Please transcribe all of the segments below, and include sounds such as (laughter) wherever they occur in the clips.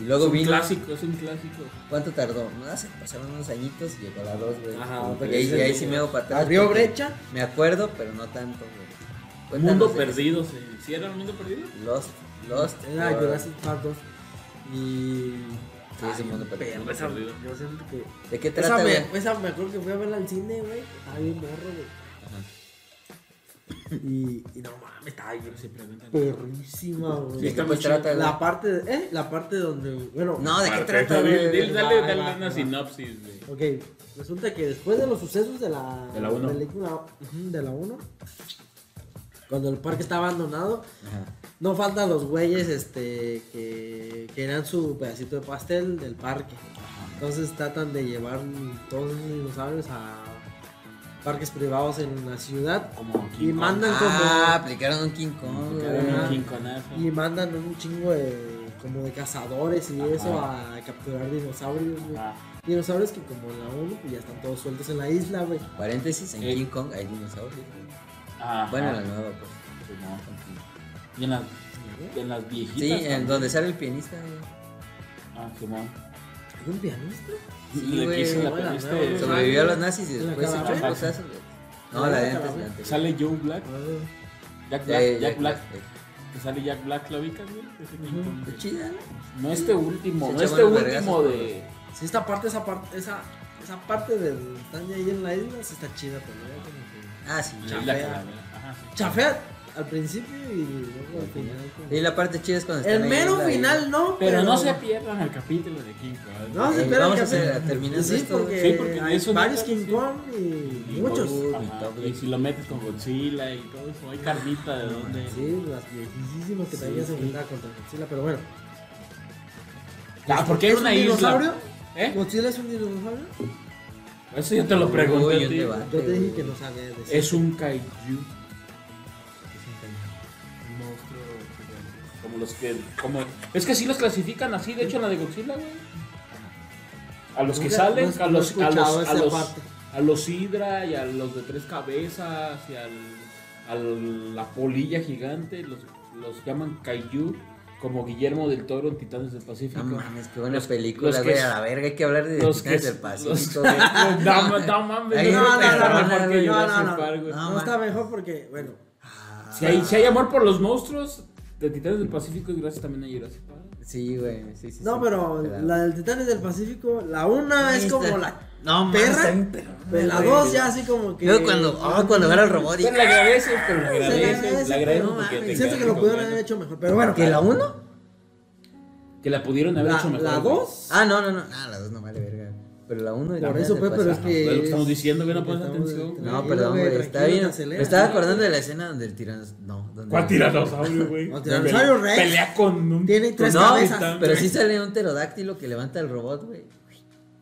Y luego es un vino. clásico, es un clásico. ¿Cuánto tardó? No sé, pasaron unos añitos y llegó la 2, güey. Ajá, y, ahí, es y ahí el- sí me hago para atrás. Abrió brecha. Me acuerdo, pero no tanto, güey. Mundo perdido, ¿sí? ¿Sí era el mundo perdido? Lost. Lost. Era por- Jurassic Park 2. Y. Sí, ese mundo perdido. Perro, esa- perdido. Yo siento que. ¿De qué Esa trata, me, güey? esa me acuerdo que fui a verla al cine, güey. Estaba bien morro, güey. Y, y no mames, estaba preguntan. perrísima, güey. ¿De qué pues trata, güey? La parte, de- ¿eh? La parte donde, bueno. No, ¿de qué trata, güey? Dale, Va, dale va, una va. sinopsis, güey. Ok, resulta que después de los sucesos de la, De la uno. película ujú, de la 1, cuando el parque está abandonado, Ajá. no faltan los güeyes este, que querían su pedacito de pastel del parque. Entonces tratan de llevar todos los dinosaurios a parques privados en la ciudad Como King y Kong. mandan Ah, aplicaron un King Kong, Como un. King como y mandan un chingo de como de cazadores y Ajá. eso a capturar dinosaurios, güey. Dinosaurios que como en la 1 pues ya están todos sueltos en la isla, güey. Paréntesis, en Eh. King Kong hay dinosaurios, güey. Bueno, la nueva, pues. Y en las, en las viejitas. Sí, en también. donde sale el pianista, güey. Ah, Simón. ¿Hay un pianista? Sí, Le güey. Sobrevivió a los nazis y ¿En la después se echó cosas, güey. No, ¿En la la de antes, la. Sale Joe Black. Jack Black. Eh, Jack Black. eh. Que sale Jack Black, ¿la ubicas, güey? Güey. chida, ¿no? No este último, no este último de. Sí, esta parte, esa parte, esa, esa parte del están ahí en la isla, sí está chida, pero luego como que Ah, sí. de Chafea. chafea al principio y luego al final. como- Y la parte chida es cuando están El mero final no, Pero no se pierdan el capítulo de King Kong. No, se espera vamos que a hacer- apenas- terminando Sí, esto, porque, Sí, porque hay varios King sí. Kong y, Y muchos. Ajá, y si lo metes con Godzilla y todo eso, hay carnita de dónde. Sí, las viejísimas que Sí, se sí. contra Godzilla, pero bueno. Ah, porque ¿Es una un isla. dinosaurio? ¿Eh? ¿Godzilla es un dinosaurio? Eso yo te lo pregunté. Ti. debate. Yo te dije que no sabía de eso. Es un kaiju. Los que. Como, es que sí los clasifican así, de hecho, en la de Godzilla, güey. A los que salen, no a no los, a los, a los, a los Hydra y a los de tres cabezas y al, a la polilla gigante, los, los llaman kaiju, como Guillermo del Toro en Titanes del Pacífico. No mames, qué buena Los- película, güey. A la verga, hay que hablar de los Titanes que del Pacífico, güey. No, no mames, no, no, no, no, no, no, mejor que no, no, no. No, No, man. está mejor porque, bueno. Si hay, si hay amor por los monstruos de Titanes del Pacífico, y gracias también a Jurassic Park. Sí, güey, sí, sí. No, sí. pero da- la del Titanes del Pacífico, la una es Está- como la. No, perra, Pero la güey. dos ya así como que. Luego cuando, ah, cuando agarra el robot y... Pero le agradeces, pero le agradece, porque Siento que lo pudieron haber hecho mejor. Pero bueno, ¿Que la uno? Que la pudieron haber la, hecho mejor. la dos. Ah, no, no, no. Ah, la dos no vale. Pero la uno y la Por Titanes eso, pues, pero es que. Es lo que estamos diciendo, güey, no pones atención, güey. No, perdón, güey. Está bien. Me estaba acordando de la escena donde el tiranosaurio. No, donde. ¿Cuál tiranosaurio, güey? (laughs) No, tiranosaurio Rex. Pelea con un. Tiene tres No, cabezas. pero sí sale un pterodáctilo que levanta el robot, güey.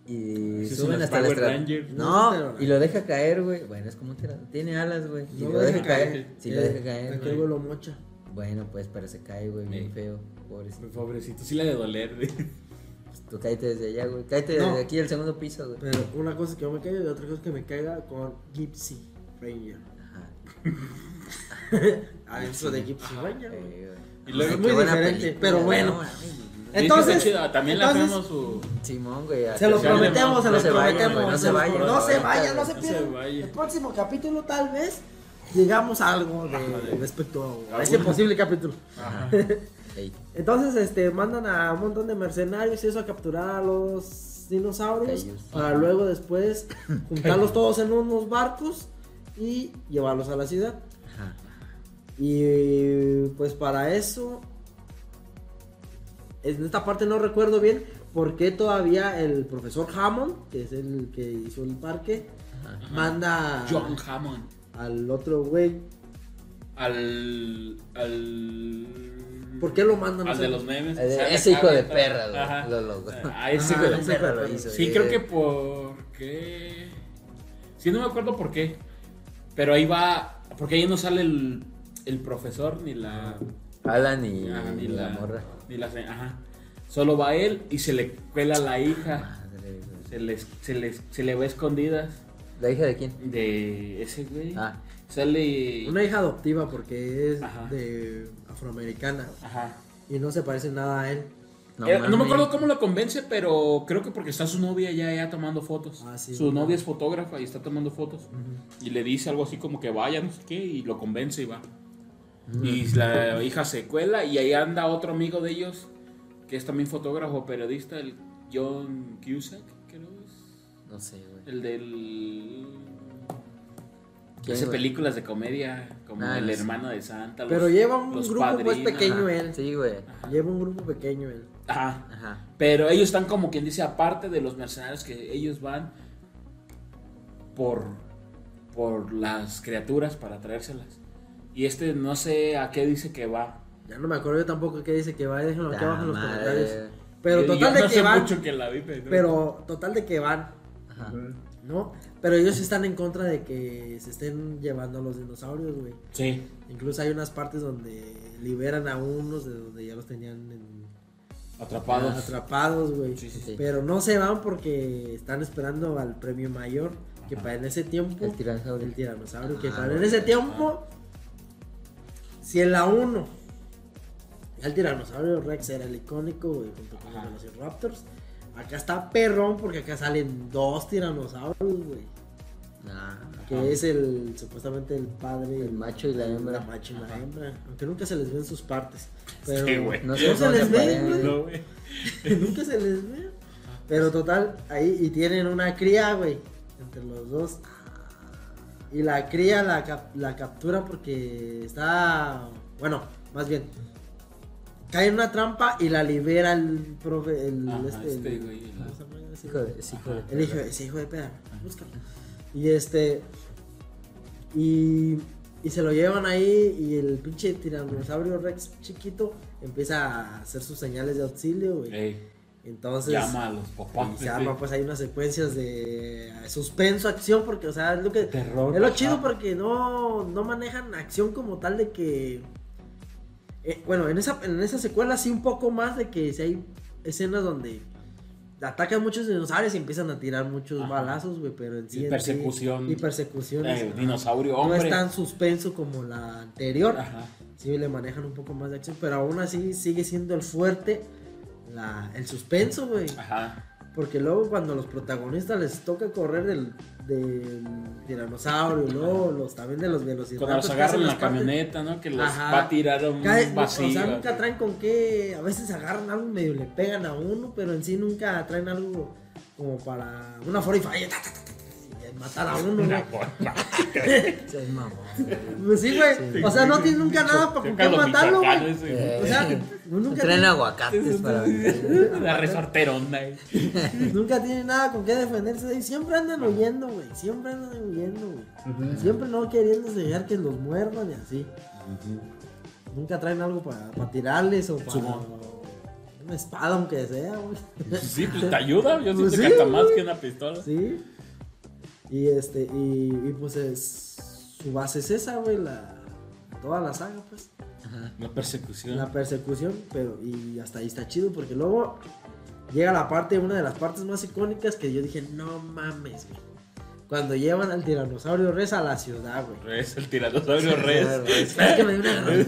Y son suben hasta la Power estra- Rangers. No, y lo deja caer, güey. Bueno, es como un pterodáctilo. Tiene alas, güey. Y No lo deja caer. Sí, lo Eh, deja caer. Aquel güey. güey lo mocha. Bueno, pues, pero se cae, güey, bien Sí. feo. Pobrecito. Pobrecito, sí le ha de doler, güey. Tú cállate desde allá, güey. Cállate No. desde aquí del segundo piso, güey. Pero una cosa que yo me caiga y otra cosa que me caiga con Gypsy Ranger. Ajá. (laughs) Adentro de Gypsy Ranger. Eh. Y luego- Ay, muy diferente, película, pero bueno. Entonces, también entonces- le hacemos su. Simón, güey. Se lo prometemos, se lo prometemos. no se vayan. No se vayan, no se pierdan. El próximo capítulo, tal vez, llegamos a algo de, respecto a A ese posible capítulo. Ajá. (laughs) Ey, Entonces, este, mandan a un montón de mercenarios y eso a capturar a los dinosaurios para luego después (coughs) juntarlos todos en unos barcos y llevarlos a la ciudad. Ajá. Y pues para eso, en esta parte no recuerdo bien por qué todavía el profesor Hammond, que es el que hizo el parque, Ajá. manda John Hammond. al otro güey. Al. Al. ¿Por qué lo mandan? Al de los memes. Eh, Ese hijo de perra. Lo logró. Ah, ese hijo de perra lo hizo. Sí, creo que porque. Sí, no me acuerdo por qué. Pero ahí va. Porque ahí no sale el, el profesor ni la. Alan y, ah, y la, morra. Ni la. Ajá. Solo va él y se le cuela la hija. Madre. Se le, se le, se le va a escondidas. ¿La hija de quién? De ese güey. Ah, Sale. Una hija adoptiva porque es Ajá. de afroamericana Ajá. y no se parece nada a él. No, Eh, no me acuerdo cómo lo convence, pero creo que porque está su novia ya, ya tomando fotos. Ah, sí, su ¿verdad? novia es fotógrafa y está tomando fotos. Y le dice algo así como que vaya, no sé qué, y lo convence y va. Y la hija se cuela y ahí anda otro amigo de ellos, que es también fotógrafo, periodista, el John Cusack, creo. No sé, güey. El del... ¿Quién, Hace películas de comedia, como Ah, el hermano de Santa. los- Pero lleva un los grupo, pues, pequeño. Ajá, él. Sí, güey. Lleva un grupo pequeño él. Ajá. Ajá. Pero ellos están como quien dice, aparte de los mercenarios que ellos van por, por las criaturas para traérselas. Y este no sé a qué dice que va. Ya no me acuerdo yo tampoco qué dice que va. Déjenlo aquí abajo en los madre. comentarios. Pero total yo de que sé van. mucho que la vi, pero... Pero total de que van. Ajá. ¿No? Pero ellos están en contra de que se estén llevando a los dinosaurios, güey. Sí. Incluso hay unas partes donde liberan a unos de donde ya los tenían en- Atrapados. atrapados, güey. Sí, sí, sí. Pero no se van porque están esperando al premio mayor. Que Ajá. para en ese tiempo. El tiranosaurio. El tiranosaurio. Que Ah, para en ese tiempo. Si en la 1. El tiranosaurio Rex era el icónico, güey, junto con Ajá. los Velociraptors. Acá está perrón porque acá salen dos tiranosaurios, güey. Nah. Que Ajá. es el supuestamente el padre. El macho y la hembra. La macho y la hembra. Aunque nunca se les ven sus partes. Pero Sí, güey. No no, sé se les ven. No, güey. (laughs) nunca se les ve. Pero total, ahí y tienen una cría, güey. Entre los dos. Y la cría la, cap- la captura porque está. Bueno, más bien. Cae en una trampa y la libera el profe. El, Ajá, este, este el- güey, ¿cómo la- se llama ese? Hijo de, es hijo de El hijo, ese hijo de peda, búscalo. Y este. Y, y se lo llevan ahí y el pinche tiranosaurio Rex chiquito empieza a hacer sus señales de auxilio, güey. Ey, Entonces. llama a los papás. y se arma pues hay unas secuencias de suspenso, acción, porque o sea, es lo que... Terror. Es lo chido porque no, no manejan acción como tal de que... eh, bueno, en esa, en esa secuela sí un poco más de que si hay escenas donde atacan muchos dinosaurios y empiezan a tirar muchos Ajá. balazos, güey, pero en sí... Y persecución. sí- y persecuciones. Eh, dinosaurio, No hombre. es tan suspenso como la anterior. Ajá. Sí le manejan un poco más de acción, pero aún así sigue siendo el fuerte la, el suspenso, güey. Ajá. Porque luego cuando los protagonistas les toca correr del, del tiranosaurio, ¿no? Los, también de los velociraptors. Cuando los agarran en la camioneta, ¿no? Que los va a tirar a un cae, vacío. O sea, nunca traen con qué... A veces agarran algo medio le pegan a uno, pero en sí nunca traen algo como para una 45 matar a uno, güey. (laughs) Seas mamón. Pues sí, güey. O sea, no tiene nunca nada para con qué matarlo, güey. güey. O sea, No nunca traen aguacates para La resorterona. güey. (laughs) nunca tiene nada con qué defenderse. Y siempre andan huyendo, güey. Siempre andan huyendo, güey. Siempre no queriendo dejar que los muerdan y así. Nunca traen algo para, para tirarles o para. Una espada, aunque sea, güey. Sí, pues te ayuda. Yo Pues siento sí, que hasta más que una pistola. Sí. Y este, y, y pues es. Su base es esa, güey. La, toda la saga, pues. Ajá. La persecución. La persecución, pero. Y hasta ahí está chido, porque luego. Llega la parte, una de las partes más icónicas que yo dije, no mames, güey. Cuando llevan al tiranosaurio Rex a la ciudad, güey. Res, el tiranosaurio res. Es que me dio una güey.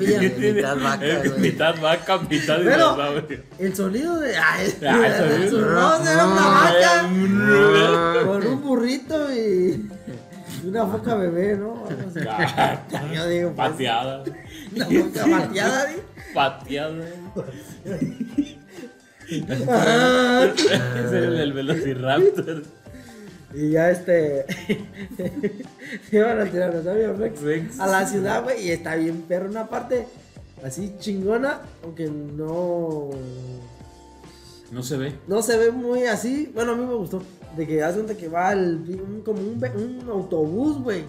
Mitad vaca, güey. mitad vaca, mitad dinosaurio. El sonido de. Ay, Ah, el sonido. era una vaca (laughs) con un burrito y. (laughs) una foca bebé, ¿no? Así. (laughs) Yo digo, pues, Pateada. Una foca bateada, ¿sí? Pateada. Ah. Ese es el Velociraptor. Y ya este. (laughs) Llevan al tiranosaurio Rex Rex. a la ciudad, güey. Y está bien perro. Una parte así chingona. Aunque no. No se ve. No se ve muy así. Bueno, a mí me gustó. De que haz cuenta que va el, un- como un, un autobús, güey.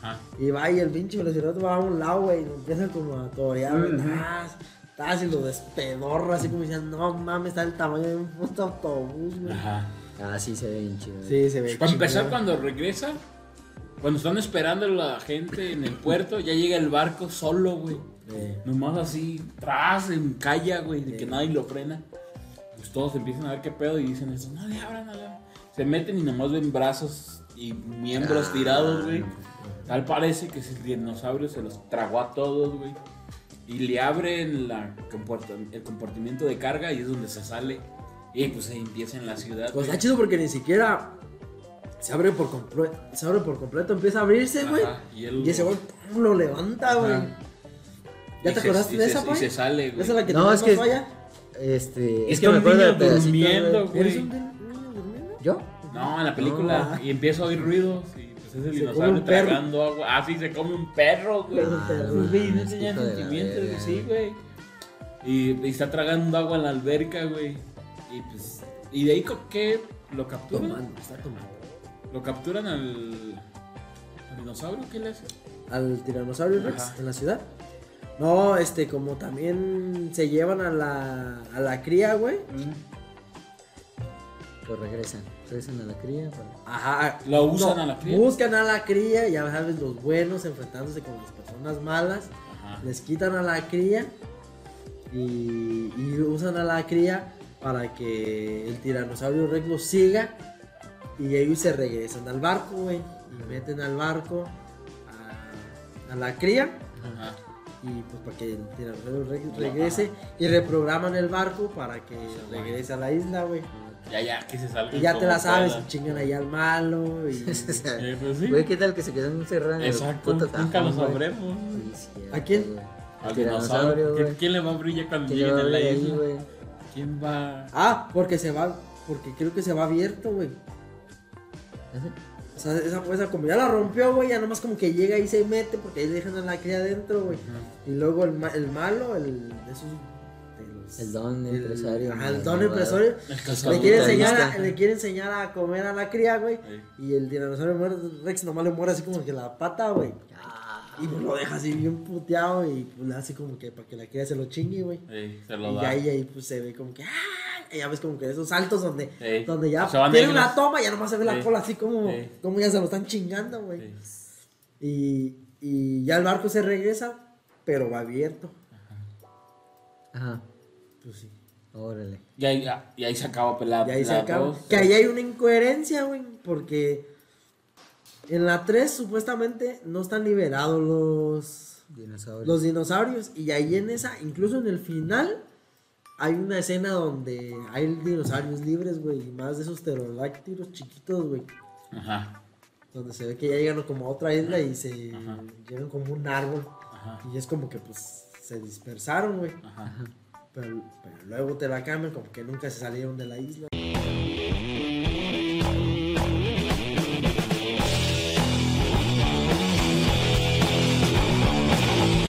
Ajá. Y va y el pinche velociraptor va a un lado, güey. Y empieza como a torear, güey. Tas, tas, y lo despedorra, así como diciendo, no mames, está el tamaño de un puto autobús, güey. Ajá. Ah, sí se ve bien chido. Sí, se ve. Para empezar, cuando regresa, cuando están esperando a la gente en el puerto, ya llega el barco solo, güey. Eh, Nomás así, tras, en calla, güey, de que nadie lo frena. Pues todos empiezan a ver qué pedo y dicen eso, no le abran, no le abran. Se meten y nomás ven brazos y miembros Ah, tirados, güey. Tal parece que ese dinosaurio se los tragó a todos, güey. Y le abren la comporta- el compartimiento de carga y es donde se sale. Y pues se empieza en la ciudad. Pues está chido porque ni siquiera se abre por completo, se abre por completo, empieza a abrirse, güey. Y Y ese güey lo levanta, güey. ¿Ya Y te se- acordaste y de se- esa, Y güey? se sale, güey. ¿Esa es la que No, te es que- falla? Este. Es que me acuerdo pedacito, durmiendo, güey. ¿Eres güey. un niño durmiendo? ¿Yo? No, en la película. No. Y empieza a oír ruidos. Y pues es el Se dinosaurio come un perro. tragando agua. Ah, sí, se come un perro, güey. Güey, no enseñan de sentimientos, sí, güey. güey. Y, y está tragando agua en la alberca, güey. Y pues. Y de ahí, ¿qué? ¿Lo capturan? Tomando, está tomando. ¿Lo capturan al. al dinosaurio? ¿Qué le hace? Al tiranosaurio Rex en la ciudad. No, este, como también se llevan a la, a la cría, güey. Pues regresan. Regresan a la cría. para- Ajá. ¿Lo usan a la cría? Buscan a la cría, ya sabes, los buenos enfrentándose con las personas malas. Ajá. Les quitan a la cría y, y usan a la cría para que el tiranosaurio Rex los siga y ellos se regresan al barco, güey. Y meten al barco a, a la cría Ajá. y pues para que el tiranosaurio Rex regrese y reprograman el barco para que regrese a la isla, güey. Ya, ya, que se salga. Y ya te la sabes, pueda. chingan ahí al malo y... (laughs) Eh, pues sí. Güey, ¿qué tal que se quedan encerrados Exacto, nunca lo tajón, sabremos. Sí, ¿A quién? Al Tiranosaurio, dinosaurio. ¿Qui- güey. ¿Quién le va a brillar cuando ¿Quién le va lleguen a la isla? güey? ¿Quién va? Ah, porque se va, porque creo que se va abierto, güey. O sea, esa esa como ya la rompió, güey, ya nomás como que llega y se mete porque ahí dejan a la cría adentro, güey. Y luego el, ma- el malo, el de esos... El don empresario, Ajá, el don empresario. El. Le quiere, enseñar a, le quiere enseñar a comer a la cría, güey. Ey. Y el tiranosaurio muerde- Rex nomás le muere así como que la pata, güey. Y pues lo deja así bien puteado y pues le hace como que para que la cría se lo chingue, güey. Ey, se lo Y da. ya ahí, ahí pues se ve como que, ¡ah! Y ya ves como que esos saltos donde, Ey. donde ya Se van tiene negras. una toma, ya nomás se ve la cola así como, como ya se lo están chingando, güey. Ey. Y, y ya el barco se regresa, pero va abierto. Ajá, Pues sí. órale. Y ahí, ah, y ahí se acaba pelada. Y ahí se acaba. dos. Que ahí hay una incoherencia, güey, porque en la 3 supuestamente no están liberados los, Dinosaurio. los dinosaurios. Y ahí en esa, incluso en el final, hay una escena donde hay dinosaurios libres, güey, y más de esos pterodáctilos chiquitos, güey. Ajá. Donde se ve que ya llegan como a otra isla y se llegan como un árbol. Ajá. Y es como que pues se dispersaron, güey. Ajá. Pero, pero luego te la cambian como que nunca se salieron de la isla.